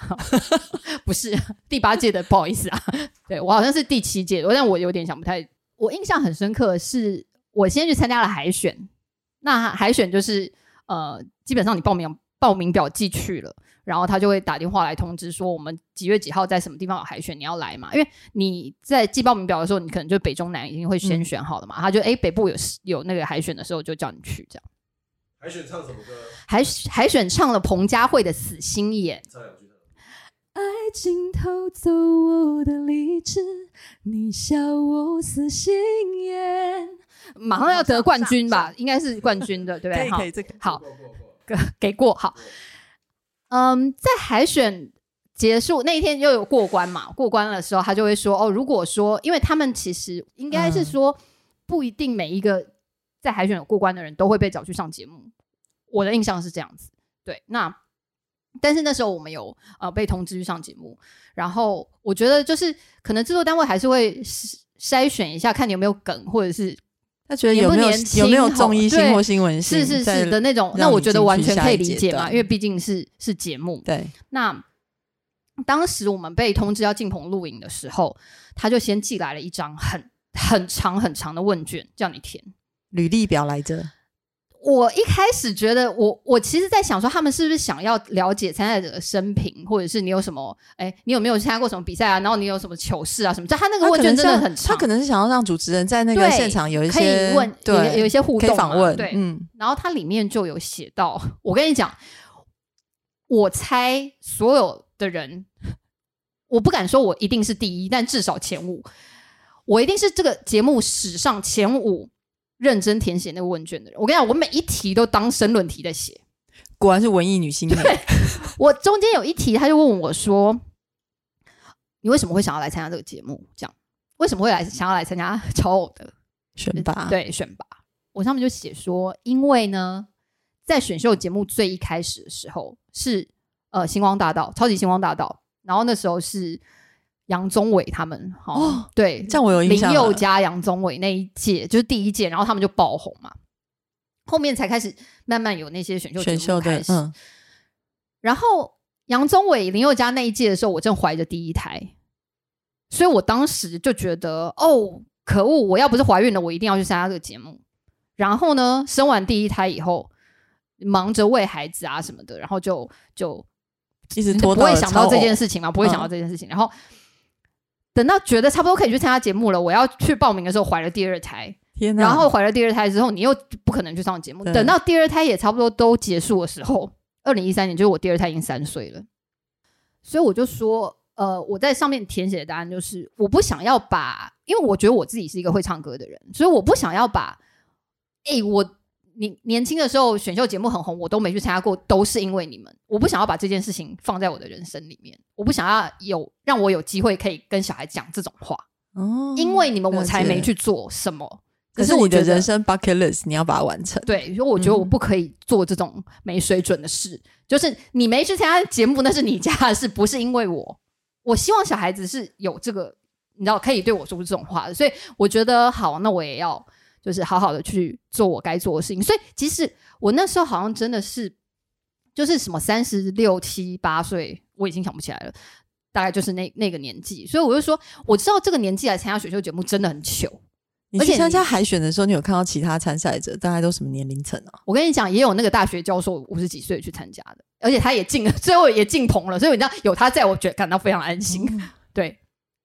不是第八届的，不好意思啊，对我好像是第七届，但我有点想不太。我印象很深刻，是我先去参加了海选，那海选就是呃，基本上你报名报名表寄去了，然后他就会打电话来通知说我们几月几号在什么地方有海选，你要来嘛？因为你在寄报名表的时候，你可能就北中南已经会先选好了嘛，他就哎北部有有那个海选的时候就叫你去这样。海选唱什么歌？海海选唱了彭佳慧的《死心眼》。唱两句。爱情偷走我的理智，你笑我死心眼。马上要得冠军吧？应该是冠军的，对不对？可以，可以，这个好，给给过好。嗯，在海选结束那一天又有过关嘛？过关的时候，他就会说：“哦，如果说，因为他们其实应该是说，不一定每一个在海选有过关的人都会被找去上节目。”我的印象是这样子，对。那但是那时候我们有呃被通知去上节目，然后我觉得就是可能制作单位还是会筛选一下，看你有没有梗，或者是他觉得有没有有没有综艺性或新闻性，是是是的那种。那我觉得完全可以理解嘛，因为毕竟是是节目。对。那当时我们被通知要进棚录影的时候，他就先寄来了一张很很长很长的问卷，叫你填履历表来着。我一开始觉得，我我其实，在想说，他们是不是想要了解参赛者的生平，或者是你有什么，哎，你有没有参加过什么比赛啊？然后你有什么糗事啊？什么？就他那个问卷真的很长，他可能是想要让主持人在那个现场有一些可以问，对，有一些互动访问，对，嗯。然后它里面就有写到，我跟你讲，我猜所有的人，我不敢说我一定是第一，但至少前五，我一定是这个节目史上前五。认真填写那个问卷的人，我跟你讲，我每一题都当申论题在写。果然是文艺女性。对，我中间有一题，他就问我说：“你为什么会想要来参加这个节目？这样为什么会来想要来参加超偶的选拔？对，选拔。我上面就写说，因为呢，在选秀节目最一开始的时候是呃星光大道，超级星光大道，然后那时候是。”杨宗纬他们哦，对，这样我有印象。林宥嘉、杨宗纬那一届就是第一届，然后他们就爆红嘛。后面才开始慢慢有那些选秀选秀开始。然后杨宗纬、林宥嘉那一届的时候，我正怀着第一胎，所以我当时就觉得，哦，可恶！我要不是怀孕了，我一定要去参加这个节目。然后呢，生完第一胎以后，忙着喂孩子啊什么的，然后就就一直拖，不会想到这件事情嘛，不会想到这件事情，然后。等到觉得差不多可以去参加节目了，我要去报名的时候怀了第二胎，天然后怀了第二胎之后，你又不可能去上节目。等到第二胎也差不多都结束的时候，二零一三年就是我第二胎已经三岁了，所以我就说，呃，我在上面填写的答案就是，我不想要把，因为我觉得我自己是一个会唱歌的人，所以我不想要把，哎，我年年轻的时候选秀节目很红，我都没去参加过，都是因为你们，我不想要把这件事情放在我的人生里面，我不想要有让我有机会可以跟小孩讲这种话，哦，因为你们我才没去做什么。可是你的人生 bucket list 你要把它完成。对，因为我觉得我不可以做这种没水准的事。就是你没去参加节目，那是你家的事，不是因为我。我希望小孩子是有这个，你知道，可以对我说出这种话的。所以我觉得好，那我也要就是好好的去做我该做的事情。所以其实我那时候好像真的是，就是什么三十六七八岁，我已经想不起来了，大概就是那那个年纪。所以我就说，我知道这个年纪来参加选秀节目真的很糗。而且参加海选的时候，你有看到其他参赛者大概都什么年龄层啊？我跟你讲，也有那个大学教授五十几岁去参加的，而且他也进了，最后也进棚了。所以你知道有他在，我觉得感到非常安心。对，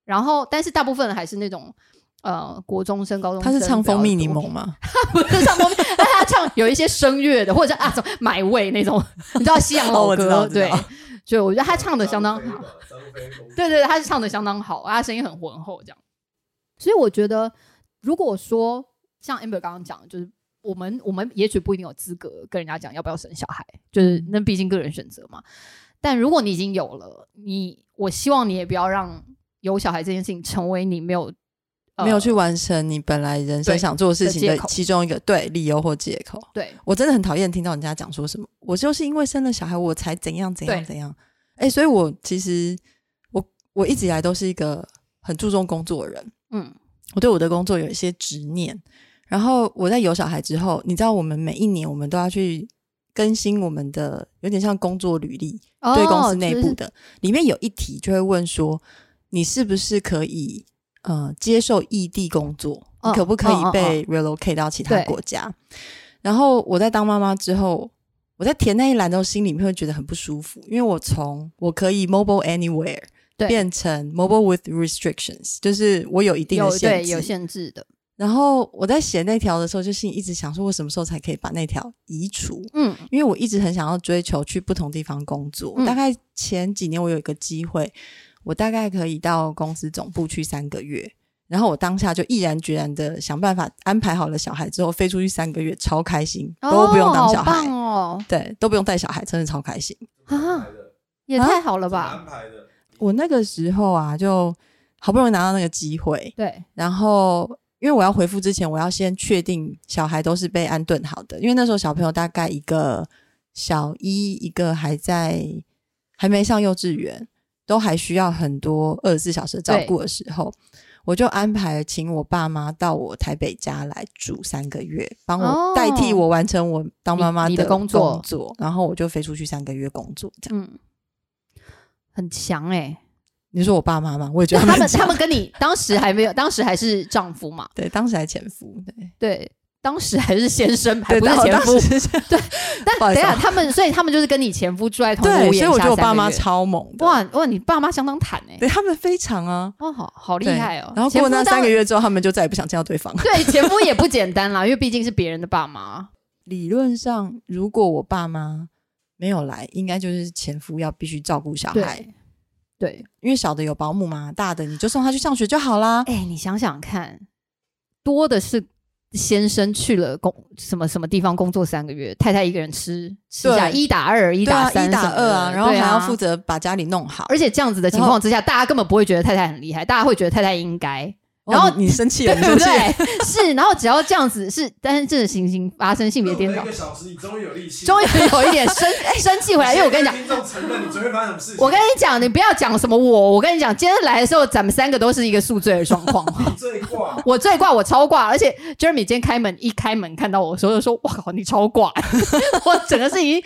然后但是大部分还是那种呃国中生、高中生。他是唱蜂蜜柠檬吗？不是唱蜂蜜，但 他唱有一些声乐的，或者是啊买位那种，你知道西洋老歌？对，所以我觉得他唱的相当好。对对，他是唱的相当好，他声音很浑厚，这样。所以我觉得。如果说像 amber 刚刚讲，就是我们我们也许不一定有资格跟人家讲要不要生小孩，就是那毕竟个人选择嘛。但如果你已经有了，你我希望你也不要让有小孩这件事情成为你没有没有去完成你本来人生想做的事情的其中一个对理由或借口。对我真的很讨厌听到人家讲说什么，我就是因为生了小孩我才怎样怎样怎样。哎，所以我其实我我一直以来都是一个很注重工作的人，嗯。我对我的工作有一些执念，然后我在有小孩之后，你知道，我们每一年我们都要去更新我们的，有点像工作履历，对公司内部的，里面有一题就会问说，你是不是可以呃接受异地工作，可不可以被 relocate 到其他国家？然后我在当妈妈之后，我在填那一栏的时候，心里面会觉得很不舒服，因为我从我可以 mobile anywhere。变成 mobile with restrictions，就是我有一定的限制，有限制的。然后我在写那条的时候，就心里一直想说，我什么时候才可以把那条移除？嗯，因为我一直很想要追求去不同地方工作。大概前几年我有一个机会，我大概可以到公司总部去三个月。然后我当下就毅然决然的想办法安排好了小孩之后飞出去三个月，超开心，都不用当小孩哦，对，都不用带小孩，真的超开心啊！也太好了吧？安排的。我那个时候啊，就好不容易拿到那个机会，对。然后，因为我要回复之前，我要先确定小孩都是被安顿好的。因为那时候小朋友大概一个小一，一个还在还没上幼稚园，都还需要很多二十四小时照顾的时候，我就安排请我爸妈到我台北家来住三个月，帮我代替我完成我当妈妈的工作。然后我就飞出去三个月工作，这样。很强哎！你说我爸妈吗？我也觉得他们他们跟你当时还没有，当时还是丈夫嘛？对，当时还前夫。对对，当时还是先生，还不是前夫。对，但等下他们，所以他们就是跟你前夫住在同屋檐下。所以我觉得我爸妈超猛。哇哇，你爸妈相当坦哎！对他们非常啊，哦，好好厉害哦。然后过那三个月之后，他们就再也不想见到对方。对，前夫也不简单啦，因为毕竟是别人的爸妈。理论上，如果我爸妈。没有来，应该就是前夫要必须照顾小孩。对，因为小的有保姆嘛，大的你就送他去上学就好啦。哎，你想想看，多的是先生去了工什么什么地方工作三个月，太太一个人吃吃下一打二，一打三，一打二啊，然后还要负责把家里弄好。而且这样子的情况之下，大家根本不会觉得太太很厉害，大家会觉得太太应该。然后你生气了，对不对？是，然后只要这样子是，但是这种情形发生性别颠倒，一个小时你终于有力气，终于有一点生 生气回来。因为我跟你讲，听众承认你昨天发生什么事情。我跟你讲，你不要讲什么我，我跟你讲，今天来的时候咱们三个都是一个宿醉的状况。你最挂，我最挂，我超挂。而且 Jeremy 今天开门一开门看到我的时候就说：“哇靠，你超挂！”我整个是以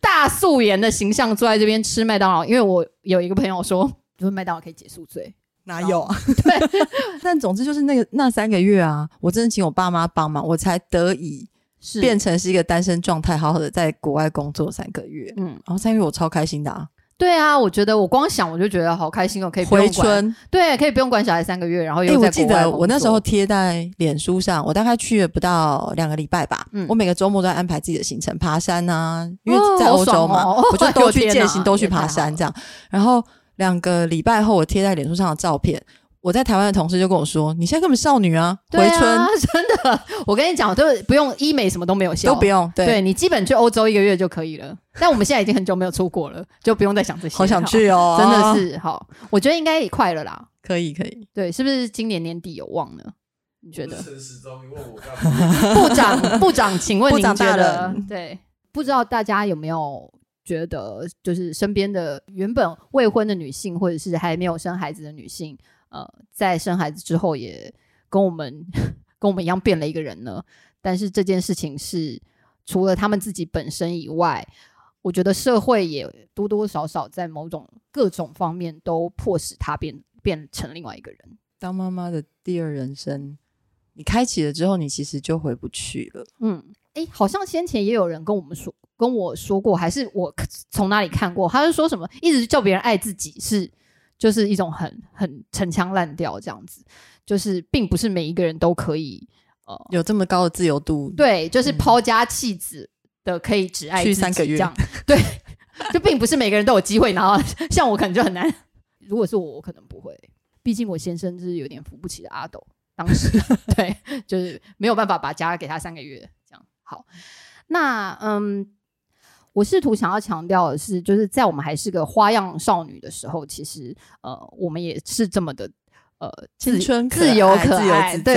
大素颜的形象坐在这边吃麦当劳，因为我有一个朋友说，就是麦当劳可以解宿醉。哪有啊？对，但总之就是那个那三个月啊，我真的请我爸妈帮忙，我才得以是变成是一个单身状态，好好的在国外工作三个月。嗯，然后三个月我超开心的啊！对啊，我觉得我光想我就觉得好开心哦，可以回春，对，可以不用管小孩三个月，然后又在我记得我那时候贴在脸书上，我大概去了不到两个礼拜吧。嗯，我每个周末都在安排自己的行程，爬山啊，因为在欧洲嘛，我就 都去践行，都去爬山这样。然后两个礼拜后，我贴在脸书上的照片。我在台湾的同事就跟我说：“你现在根本少女啊，回春 真的。我跟你讲，都不用医美，什么都没有效，都不用。对你基本去欧洲一个月就可以了。但我们现在已经很久没有出国了，就不用再想这些。好想去哦，真的是好。我觉得应该也快了啦。可以，可以。对，是不是今年年底有望呢？你觉得？陈时中，你问我部长，部长，请问您觉得？对，不知道大家有没有觉得，就是身边的原本未婚的女性，或者是还没有生孩子的女性。呃，在生孩子之后，也跟我们 跟我们一样变了一个人呢。但是这件事情是除了他们自己本身以外，我觉得社会也多多少少在某种各种方面都迫使她变变成另外一个人。当妈妈的第二人生，你开启了之后，你其实就回不去了。嗯，哎，好像先前也有人跟我们说跟我说过，还是我从哪里看过，他是说什么，一直叫别人爱自己是。就是一种很很陈腔滥调这样子，就是并不是每一个人都可以呃有这么高的自由度。对，就是抛家弃子的可以只爱去三个月这样。对，就并不是每个人都有机会拿到，像我可能就很难。如果是我，我可能不会，毕竟我先生就是有点扶不起的阿斗，当时 对，就是没有办法把家给他三个月这样。好，那嗯。我试图想要强调的是，就是在我们还是个花样少女的时候，其实呃，我们也是这么的呃，青春自由可爱，对，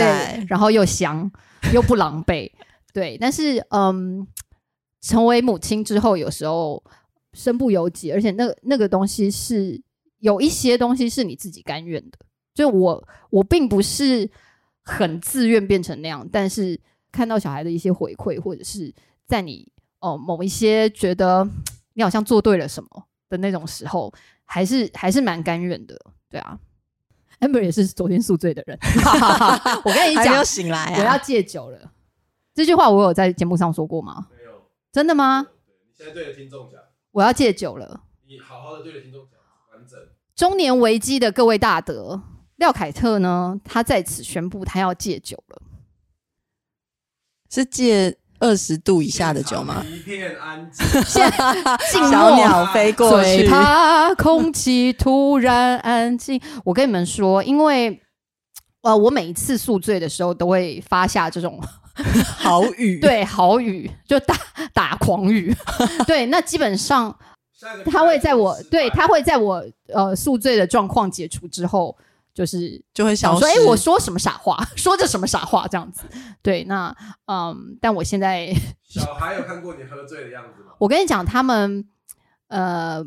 然后又香又不狼狈，对。但是嗯，成为母亲之后，有时候身不由己，而且那那个东西是有一些东西是你自己甘愿的。就我我并不是很自愿变成那样，但是看到小孩的一些回馈，或者是在你。哦，某一些觉得你好像做对了什么的那种时候，还是还是蛮甘愿的，对啊。Amber 也是昨天宿醉的人，我跟你讲，醒来，我要戒酒了。这句话我有在节目上说过吗？没有，真的吗？你现在对着听众讲，我要戒酒了。你好好的对着听众讲，完整。中年危机的各位大德，廖凯特呢？他在此宣布他要戒酒了，是戒。二十度以下的酒吗？一片安静，小鸟飞过去，怕空气突然安静。我跟你们说，因为呃，我每一次宿醉的时候都会发下这种 好雨，对，好雨就打打狂雨，对，那基本上他会在我对他会在我呃宿醉的状况解除之后。就是就会想说，哎，我说什么傻话，说着什么傻话这样子。对，那嗯，但我现在小孩有看过你喝醉的样子吗？我跟你讲，他们呃，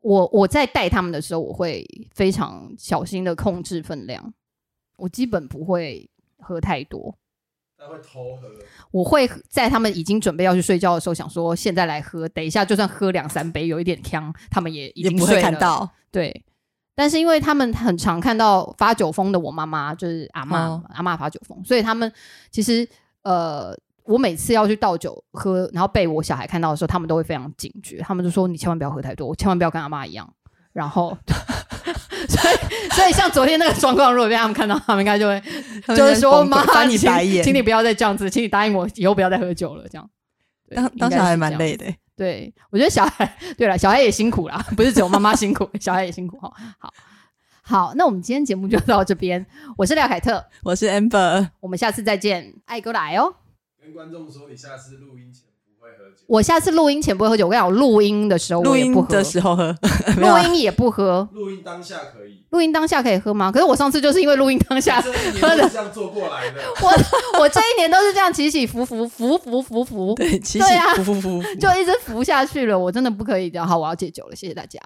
我我在带他们的时候，我会非常小心的控制分量，我基本不会喝太多。他会偷喝？我会在他们已经准备要去睡觉的时候，想说现在来喝，等一下就算喝两三杯有一点呛，他们也也不会看到。对。但是因为他们很常看到发酒疯的我妈妈，就是阿妈，阿妈发酒疯，所以他们其实呃，我每次要去倒酒喝，然后被我小孩看到的时候，他们都会非常警觉，他们就说你千万不要喝太多，我千万不要跟阿妈一样。然后，所 以所以像昨天那个状况，如果被他们看到，他们应该就会就是说妈，翻你白眼，请你不要再这样子，请你答应我以后不要再喝酒了，这样。当当时还蛮累的。对，我觉得小孩，对了，小孩也辛苦啦，不是只有妈妈辛苦，小孩也辛苦哈。好，好，那我们今天节目就到这边。我是廖凯特，我是 Amber，我们下次再见，爱哥来哦。跟观众说，你下次录音前。我下次录音前不会喝酒，我跟你讲，我录音的时候，录音的时候喝，录音也不喝。录音当下可以，录音当下可以喝吗？可是我上次就是因为录音当下喝的，这样做过来的。我我这一年都是这样起起伏伏，伏伏伏伏，对，起起伏伏伏，就一直伏下去了。我真的不可以这样。好，我要戒酒了，谢谢大家。